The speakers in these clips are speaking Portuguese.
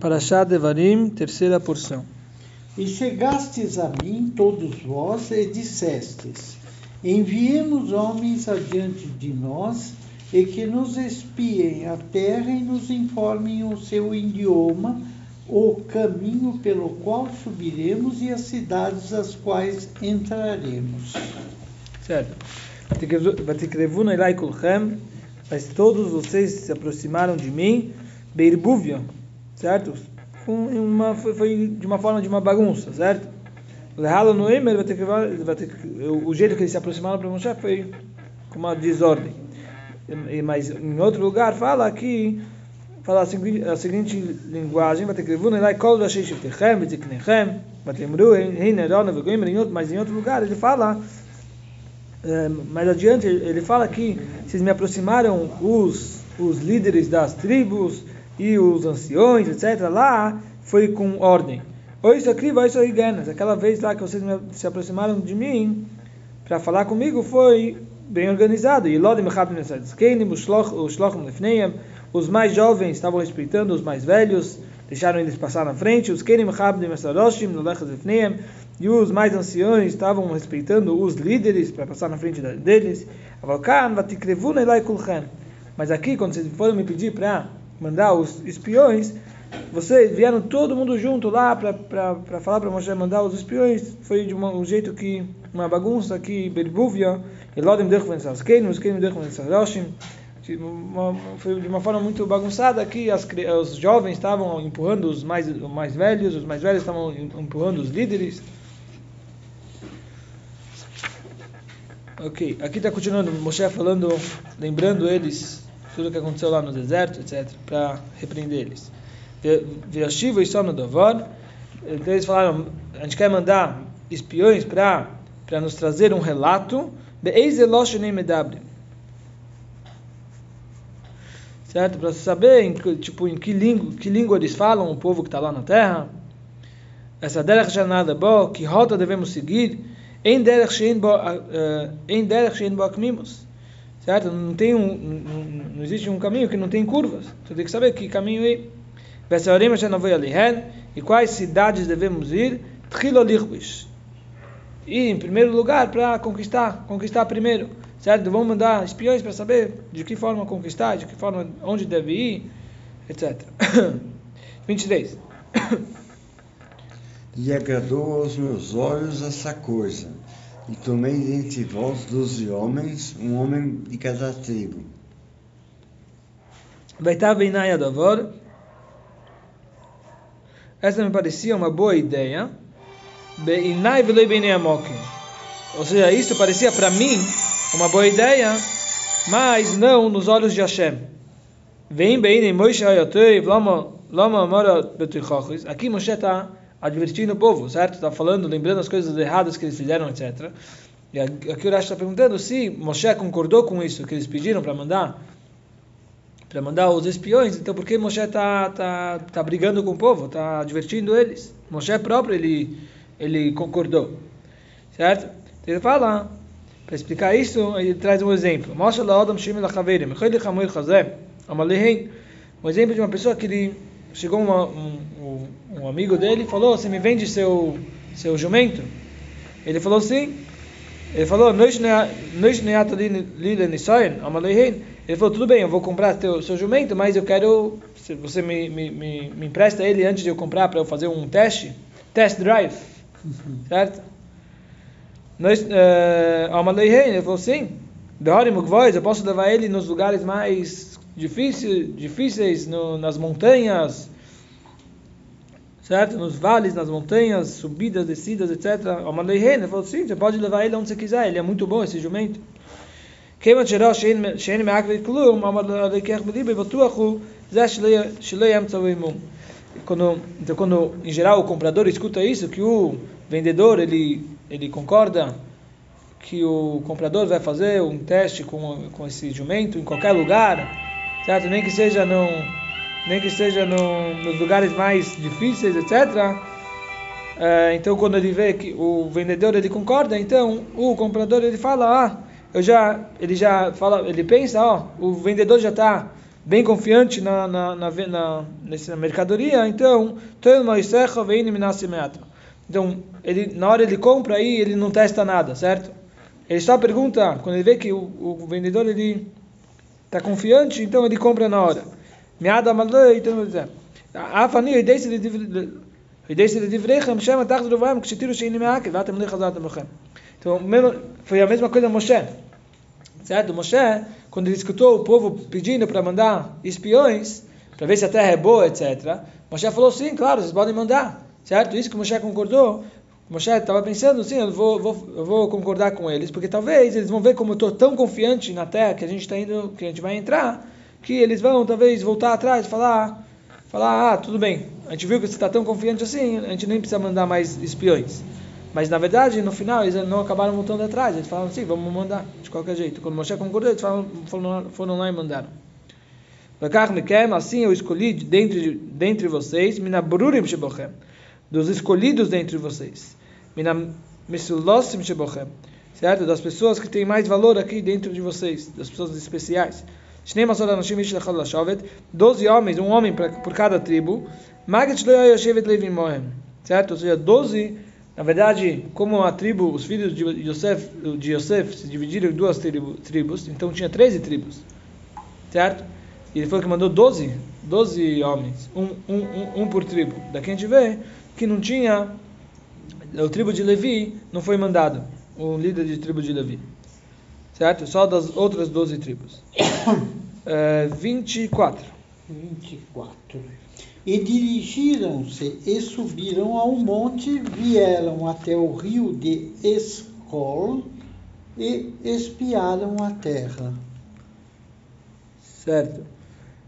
Parashá Devarim, terceira porção. E chegastes a mim, todos vós, e dissestes: Enviemos homens adiante de nós, e que nos espiem a terra e nos informem o seu idioma, o caminho pelo qual subiremos e as cidades às quais entraremos. Certo. Mas todos vocês se aproximaram de mim, Beirbúvia, certo? Com uma, foi, foi, de uma forma de uma bagunça, certo? no Emer, o jeito que eles se aproximaram para Moshe foi com uma desordem. Mas em outro lugar fala que fala a seguinte, a seguinte linguagem, vai ter que lá kol da shei shiftechem, betiknechem, batemru, hein nerona, vegoim, mas em outro lugar ele fala é, mais adiante ele fala que vocês me aproximaram os os líderes das tribos e os anciões, etc. Lá foi com ordem. Oi, isso aqui, vai isso aí, Aquela vez lá que vocês se aproximaram de mim para falar comigo foi bem organizado. E os mais jovens estavam respeitando os mais velhos, deixaram eles passar na frente. Os e os mais anciões estavam respeitando os líderes para passar na frente deles. Mas aqui, quando vocês foram me pedir para mandar os espiões, vocês vieram todo mundo junto lá para falar para Moshe mandar os espiões. Foi de uma, um jeito que, uma bagunça que Berbúvia, Elodim Dechven Saskein, Muskein Dechven Saroshim, foi de uma forma muito bagunçada que as, os jovens estavam empurrando os mais, os mais velhos, os mais velhos estavam empurrando os líderes. Ok, aqui está continuando Moshe falando, lembrando eles tudo o que aconteceu lá no deserto, etc., para repreender eles. Viashiva e só no Dovar. Então eles falaram: a gente quer mandar espiões para nos trazer um relato. Certo? Para saber em, tipo, em que, língua, que língua eles falam, o povo que está lá na terra. Essa derech janada boa, que rota devemos seguir. Em derech shein bo eh, akmimos certo? Não tem um, não, existe um caminho que não tem curvas. Você tem que saber que caminho é. E quais cidades devemos ir? E em primeiro lugar para conquistar, conquistar primeiro, certo? Vamos mandar espiões para saber de que forma conquistar, de que forma onde deve ir, etc. 23. E agradou aos meus olhos essa coisa e tomei dentre vós doze homens, um homem de cada tribo. Adavor. Essa me parecia uma boa ideia. Ou seja, isso parecia para mim uma boa ideia, mas não nos olhos de Hashem. Vem bem, Betuchachis. Aqui Moshe está advertindo o povo, certo? Está falando, lembrando as coisas erradas que eles fizeram, etc. E aqui o Rashi está perguntando se Moshe concordou com isso que eles pediram para mandar para mandar os espiões, então por que Moshe está tá, tá brigando com o povo, está advertindo eles? Moshe próprio ele ele concordou, certo? Então ele fala para explicar isso, ele traz um exemplo. Moshe la Adam shimel achaverim, um exemplo de uma pessoa que ele chegou uma, um, um, amigo dele falou: Você me vende seu, seu jumento? Ele falou sim. Ele falou: Ele falou: Tudo bem, eu vou comprar teu, seu jumento, mas eu quero. Você me, me, me, me empresta ele antes de eu comprar para eu fazer um teste? Test drive. Certo? Nós, uh, ele falou: Sim. Eu posso levar ele nos lugares mais difíceis, difíceis no, nas montanhas, certo? Nos vales, nas montanhas, subidas, descidas, etc. O Malei falou sim, você pode levar ele onde você quiser, ele é muito bom esse jumento. Quando, então, quando em geral o comprador escuta isso, que o vendedor ele, ele concorda que o comprador vai fazer um teste com, com esse jumento em qualquer lugar, certo? Nem que seja no, nem que seja no, nos lugares mais difíceis, etc. É, então, quando ele vê que o vendedor ele concorda, então o comprador ele fala, ah, eu já, ele já fala, ele pensa, ó, o vendedor já está bem confiante na, na, na, na nessa mercadoria, então, então ele, na hora ele compra aí, ele não testa nada, certo? Ele só pergunta, quando ele vê que o, o vendedor ele está confiante, então ele compra na hora. Ele Afani, eu disse eu disse de Divrechem, chama Tach Drovaim, que se tira o Sheini Meakev, vatem lech azat amochem. Então, foi a mesma coisa Moshe. Certo? Moshe, quando ele escutou o povo pedindo para mandar espiões, para ver se a terra é boa, etc. Moshe falou, sim, claro, vocês podem mandar. Certo? Isso que Moshe concordou. Moshe estava pensando, sim, eu vou, vou, eu vou concordar com eles, porque talvez eles vão ver como eu estou tão confiante na terra que a gente está indo, que a gente vai entrar, que eles vão talvez voltar atrás e falar, falar, ah, tudo bem, a gente viu que você está tão confiante assim, a gente nem precisa mandar mais espiões. Mas na verdade, no final, eles não acabaram voltando atrás. Eles falaram assim: vamos mandar, de qualquer jeito. Quando Moshe concordou, eles falaram, foram, lá e mandaram. Assim eu escolhi dentre, dentre vocês, minabrurim shebochem, dos escolhidos dentre vocês, minamisulosim shebochem, certo? Das pessoas que têm mais valor aqui dentro de vocês, das pessoas especiais. Doze homens, um homem por cada tribo. Certo? Ou seja, doze na verdade, como a tribo, os filhos de Yosef, de Yosef se dividiram em duas tribos, então tinha 13 tribos, certo? E ele foi que mandou 12, 12 homens, um, um, um, um por tribo. Daqui a gente vê que não tinha, o tribo de Levi não foi mandado, o líder de tribo de Levi, certo? Só das outras 12 tribos. É, 24. 24. E dirigiram-se e subiram ao monte, vieram até o rio de Escol e espiaram a terra. Certo.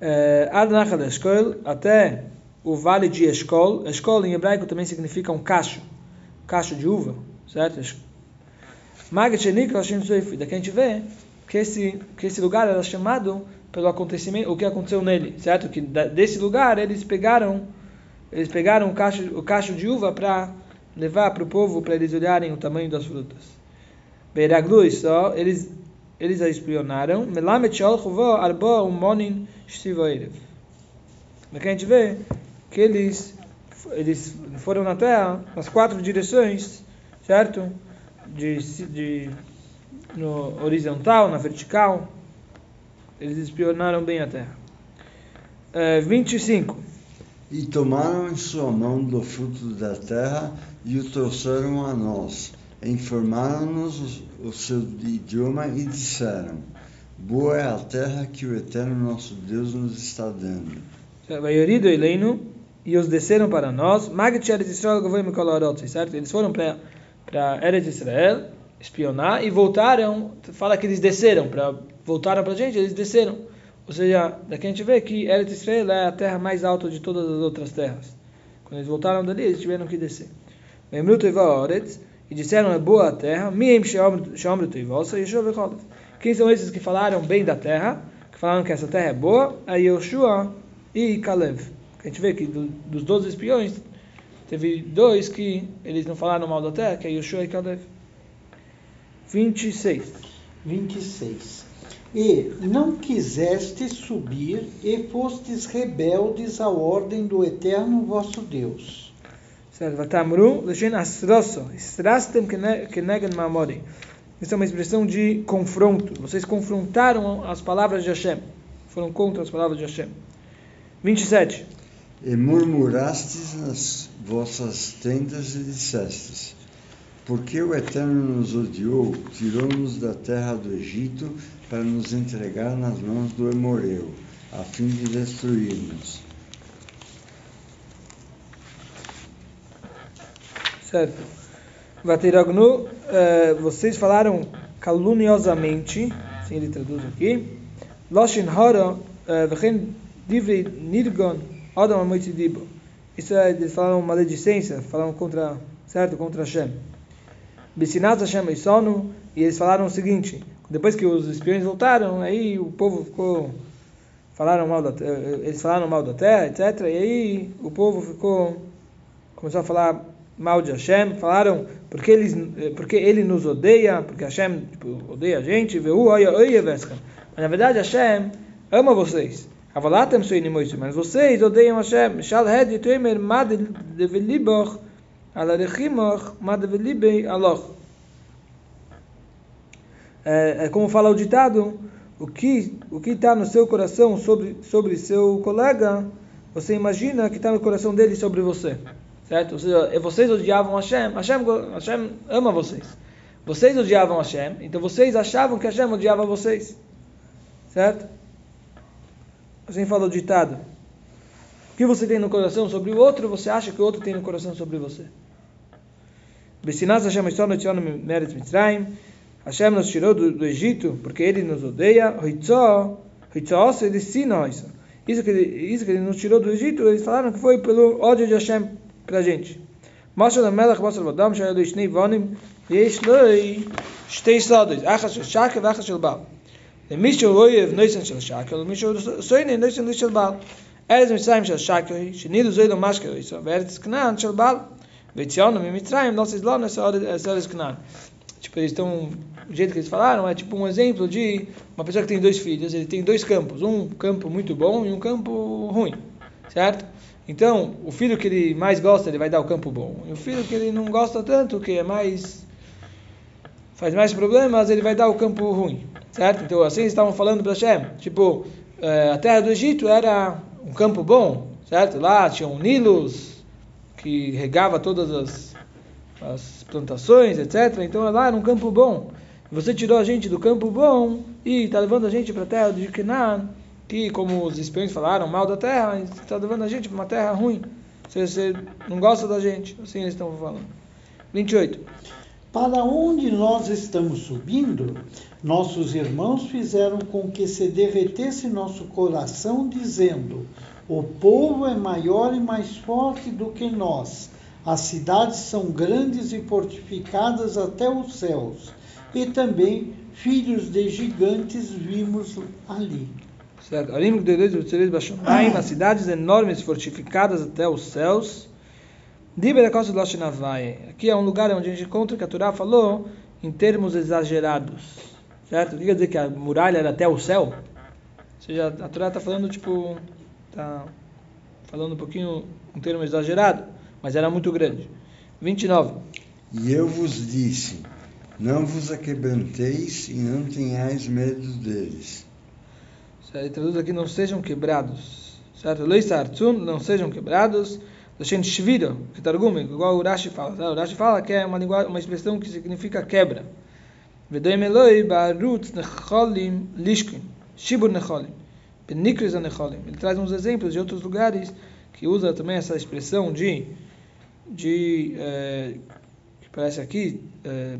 É, Ad de Escol, até o vale de Escol. Escol em hebraico também significa um cacho, cacho de uva, certo? Magachenik, daqui a gente vê que esse, que esse lugar era chamado pelo acontecimento, o que aconteceu nele, certo? Que desse lugar eles pegaram, eles pegaram o cacho, o cacho de uva para levar para o povo para eles olharem o tamanho das frutas. Beiraglu só eles eles a espionaram. Melamet arba umonin shtivoirev. Aqui a gente vê que eles eles foram na terra nas quatro direções, certo? De, de no horizontal, na vertical, eles espionaram bem a terra. É, 25. E tomaram em sua mão do fruto da terra e o trouxeram a nós. Informaram-nos o seu idioma e disseram: Boa é a terra que o eterno nosso Deus nos está dando. Vaiorido Eleino e os desceram para nós. Magit Eretz Israel certo? Eles foram para para Eretz Israel espionar e voltaram. Fala que eles desceram para voltaram para a gente, eles desceram. Ou seja, daqui a gente vê que Eretz Israel é a terra mais alta de todas as outras terras. Quando eles voltaram dali, eles tiveram que descer. E disseram, é boa a terra. Quem são esses que falaram bem da terra? Que falaram que essa terra é boa? É Yoshua e Kalev. A gente vê que do, dos 12 espiões, teve dois que eles não falaram mal da terra, que é Yoshua e Kalev. 26. 26. E não quisestes subir e fostes rebeldes à ordem do eterno vosso Deus. Certo, vatamru, leshen asroso, estrastem kenegen mamori. Isso é uma expressão de confronto. Vocês confrontaram as palavras de Hashem. Foram contra as palavras de Hashem. 27. E murmurastes nas vossas tendas e dissestes: porque o Eterno nos odiou, tirou-nos da terra do Egito para nos entregar nas mãos do Emoreu, a fim de destruir-nos. Certo. Vatiragnu, eh, vocês falaram caluniosamente, assim ele traduz aqui. Loshin hara, eh, v'chen divrei nirgon, adam amoitidibo. Isso é, eles falaram maledicência, falaram contra, certo, contra Hashem. Bissinat Hashem Isonu, e eles falaram o seguinte, depois que os espiões voltaram, aí o povo ficou falaram mal da eles falaram mal da terra, etc. E aí o povo ficou começou a falar mal de Hashem, falaram porque eles porque ele nos odeia, porque Hashem tipo, odeia a gente, mas na verdade Hashem ama vocês. Mas vocês odeiam Hashem. É, é como fala o ditado, o que o que está no seu coração sobre sobre seu colega, você imagina que está no coração dele sobre você, certo? Ou seja, vocês odiavam Hashem, Hashem, Hashem ama vocês. Vocês odiavam Hashem, então vocês achavam que Hashem odiava vocês, certo? Assim fala o ditado. O que você tem no coração sobre o outro, você acha que o outro tem no coração sobre você. Besinas Hashem Meretz Mitzrayim Hashem nos tirou do, do Egito porque ele nos odeia. Isso que, ele, isso que ele nos tirou do Egito, eles falaram que foi pelo ódio de Hashem para a gente. Mostra da Melech, mostra do Adam, שהיה לו שני בונים, ויש לו שתי סודות, אחת של שקל ואחת של בעל. למי שהוא לא יאהב נויסן של שקל, למי שהוא סויני נויסן של בעל. ארץ מצרים של שקל היא, שנידו זוי לו משקל איסו, וארץ כנען של בעל. Tipo, eles estão. O jeito que eles falaram é tipo um exemplo de uma pessoa que tem dois filhos, ele tem dois campos, um campo muito bom e um campo ruim, certo? Então, o filho que ele mais gosta, ele vai dar o campo bom. E o filho que ele não gosta tanto, que é mais faz mais problemas, ele vai dar o campo ruim, certo? Então, assim eles estavam falando para Shem. tipo, a terra do Egito era um campo bom, certo? Lá tinham Nilos, que regava todas as, as plantações, etc. Então lá era um campo bom. Você tirou a gente do campo bom e está levando a gente para a terra de Canaan, que, como os espiões falaram, mal da terra, está levando a gente para uma terra ruim. Você, você não gosta da gente, assim eles estão falando. 28. Para onde nós estamos subindo, nossos irmãos fizeram com que se derretesse nosso coração, dizendo: O povo é maior e mais forte do que nós. As cidades são grandes e fortificadas até os céus e também filhos de gigantes vimos ali. Certo. As cidades enormes fortificadas até os céus. Aqui é um lugar onde a gente encontra que a Torá falou em termos exagerados. Certo? Quer dizer que a muralha era até o céu? Ou seja, a Torá está falando, tipo, está falando um pouquinho um termo exagerado, mas era muito grande. 29. E eu vos disse, não vos aquebranteis e não tenhais medo deles. Ele traduz aqui, não sejam quebrados. Certo? Não sejam quebrados. Lashem shviro, que targum, igual o Rashi fala. O Rashi fala que é uma, linguagem, uma expressão que significa quebra. Vedoim Eloi barut necholim lishkin. Shibur necholim. Ele traz uns exemplos de outros lugares que usa também essa expressão de, de é, que parece aqui, é,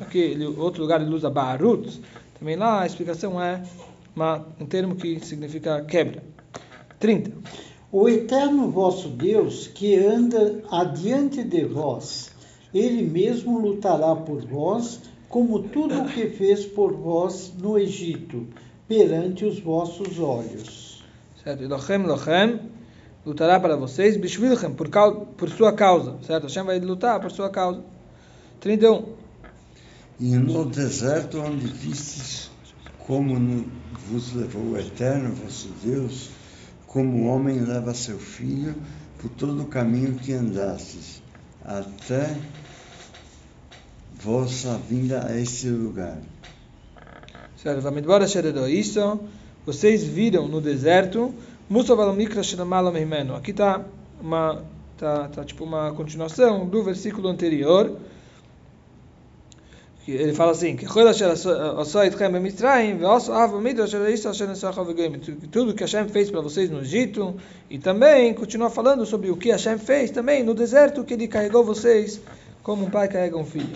aqui outro lugar ele usa Barut, também lá a explicação é uma, um termo que significa quebra. 30. O eterno vosso Deus, que anda adiante de vós, ele mesmo lutará por vós, como tudo o que fez por vós no Egito, perante os vossos olhos. Certo? Elochem, lutará para vocês, Bishvilchem, por, por sua causa. Certo? Hashem vai lutar por sua causa. 31. E no deserto onde vistes como no, vos levou o Eterno vosso Deus, como o homem leva seu filho por todo o caminho que andastes, até vossa vinda a este lugar. Isso, vocês viram no deserto, aqui está uma, tá, tá tipo uma continuação do versículo anterior, ele fala assim, que tudo que Hashem fez para vocês no Egito, e também continua falando sobre o que Hashem fez também no deserto, que ele carregou vocês como um pai carrega um filho.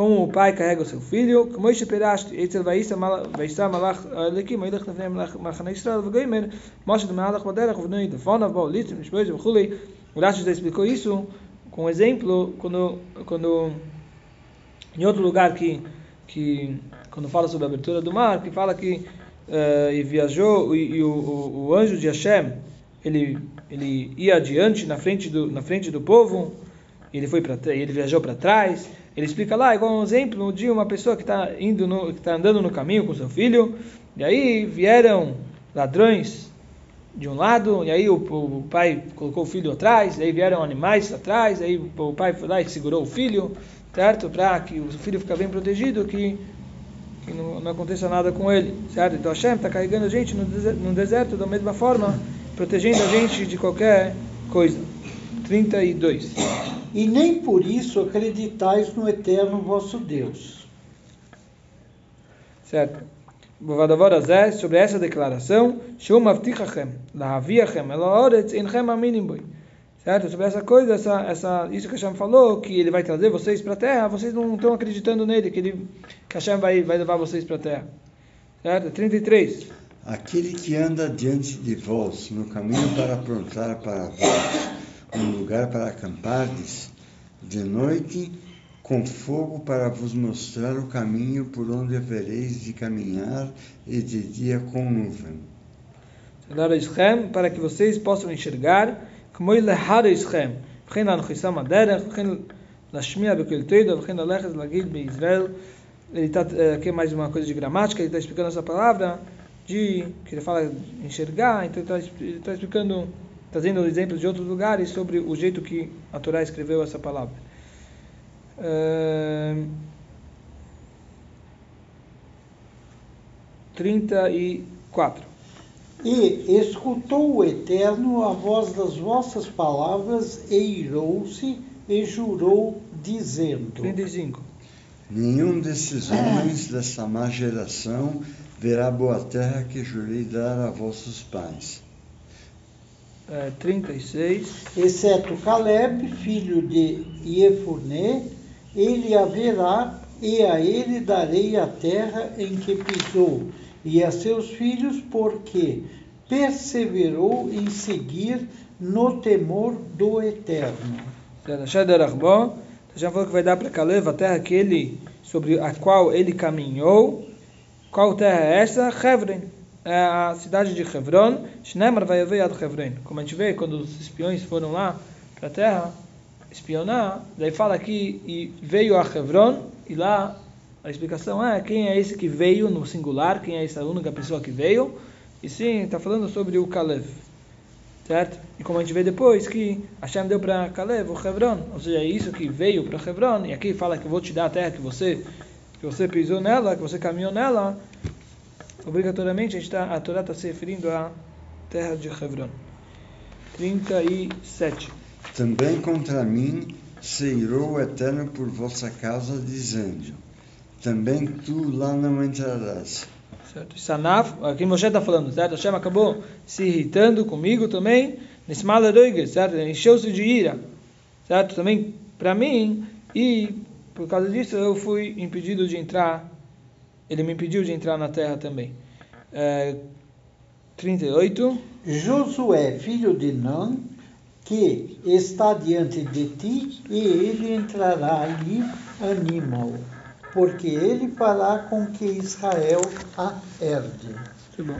Como o pai carrega o seu filho, como este peraste, Eitzel Vaisa Malach Lekim, Eilech Nefnei Machane Israel, Vagoimer, Moshe de Malach Baderach, Vnei de Fonav, Bau, Litzim, Nishboiz, Vchuli. O Rashi já explicou isso com exemplo quando quando em outro lugar que que quando fala sobre a abertura do mar que fala que uh, e viajou e, e o, o, o, anjo de Hashem ele ele ia adiante na frente do na frente do povo ele foi para ele viajou para trás Ele explica lá, igual um exemplo de uma pessoa que está indo, no, que está andando no caminho com seu filho, e aí vieram ladrões de um lado, e aí o, o, pai colocou o filho atrás, e aí vieram animais atrás, aí o pai foi lá e segurou o filho, certo? Para que o filho fique bem protegido, que, que não, não, aconteça nada com ele, certo? Então Hashem está carregando a gente no deserto, no deserto da mesma forma, protegendo a gente de qualquer coisa. 32 e nem por isso acreditais no eterno vosso Deus. Certo. Vavadavorazé, sobre essa declaração, Shumavtichachem, Lahaviachem, Eloretz, Enchem Aminimboy. Certo? Sobre essa coisa, essa, essa, isso que Hashem falou, que ele vai trazer vocês para a terra, vocês não estão acreditando nele, que, ele, que Hashem vai, vai levar vocês para a terra. Certo? 33. Aquele que anda diante de vós no caminho para aprontar para vós, um lugar para acampardes, de noite com fogo para vos mostrar o caminho por onde havereis de caminhar e de dia com nuvem. para que vocês possam enxergar como ele Ischem, וכן להנחיסם הדרך, וכן להשמיע בכל תדע, וכן ללכת להגיד בישראל. Ele está aqui é mais uma coisa de gramática, ele está explicando essa palavra de que ele fala enxergar, então ele está explicando, trazendo exemplos de outros lugares sobre o jeito que a Torá escreveu essa palavra. 34. E escutou o Eterno a voz das vossas palavras e irou-se e jurou, dizendo: 35. Nenhum desses homens dessa má geração verá a boa terra que jurei dar a vossos pais. É, 36. Exceto Caleb, filho de Iefuné, ele haverá, e a ele darei a terra em que pisou, e a seus filhos, porque perseverou em seguir no temor do Eterno. Já falou que vai dar para Caleb a terra que ele, sobre a qual ele caminhou. Qual terra é essa? Hebron. É a cidade de Hebron. Shnemar vai ver a Hebron. Como a gente vê, quando os espiões foram lá para a terra, espionar, daí fala aqui, e veio a Hebron, e lá a explicação é quem é esse que veio no singular, quem é essa única pessoa que veio, e sim, está falando sobre o Caleb, certo? E como a gente vê depois, que Hashem deu para Caleb o Hebron, ou seja, é isso que veio para Hebron, e aqui fala que eu vou te dar a terra que você, que você pisou nela, que você caminhou nela, obrigatoriamente a, gente tá, a Torá está se referindo à terra de Hebron. 37. Também contra mim se irou o Eterno por vossa causa, dizendo: Também tu lá não entrarás. Certo. Sanaf, aqui Moshe está falando, certo? Hashem acabou se irritando comigo também, nesse maladoige, certo? Encheu-se de ira, certo? Também para mim, e por causa disso eu fui impedido de entrar, ele me impediu de entrar na terra também. É, 38. Josué, filho de Nun, que está diante de ti, e ele entrará ali, anima-o, porque ele fará com que Israel a herde.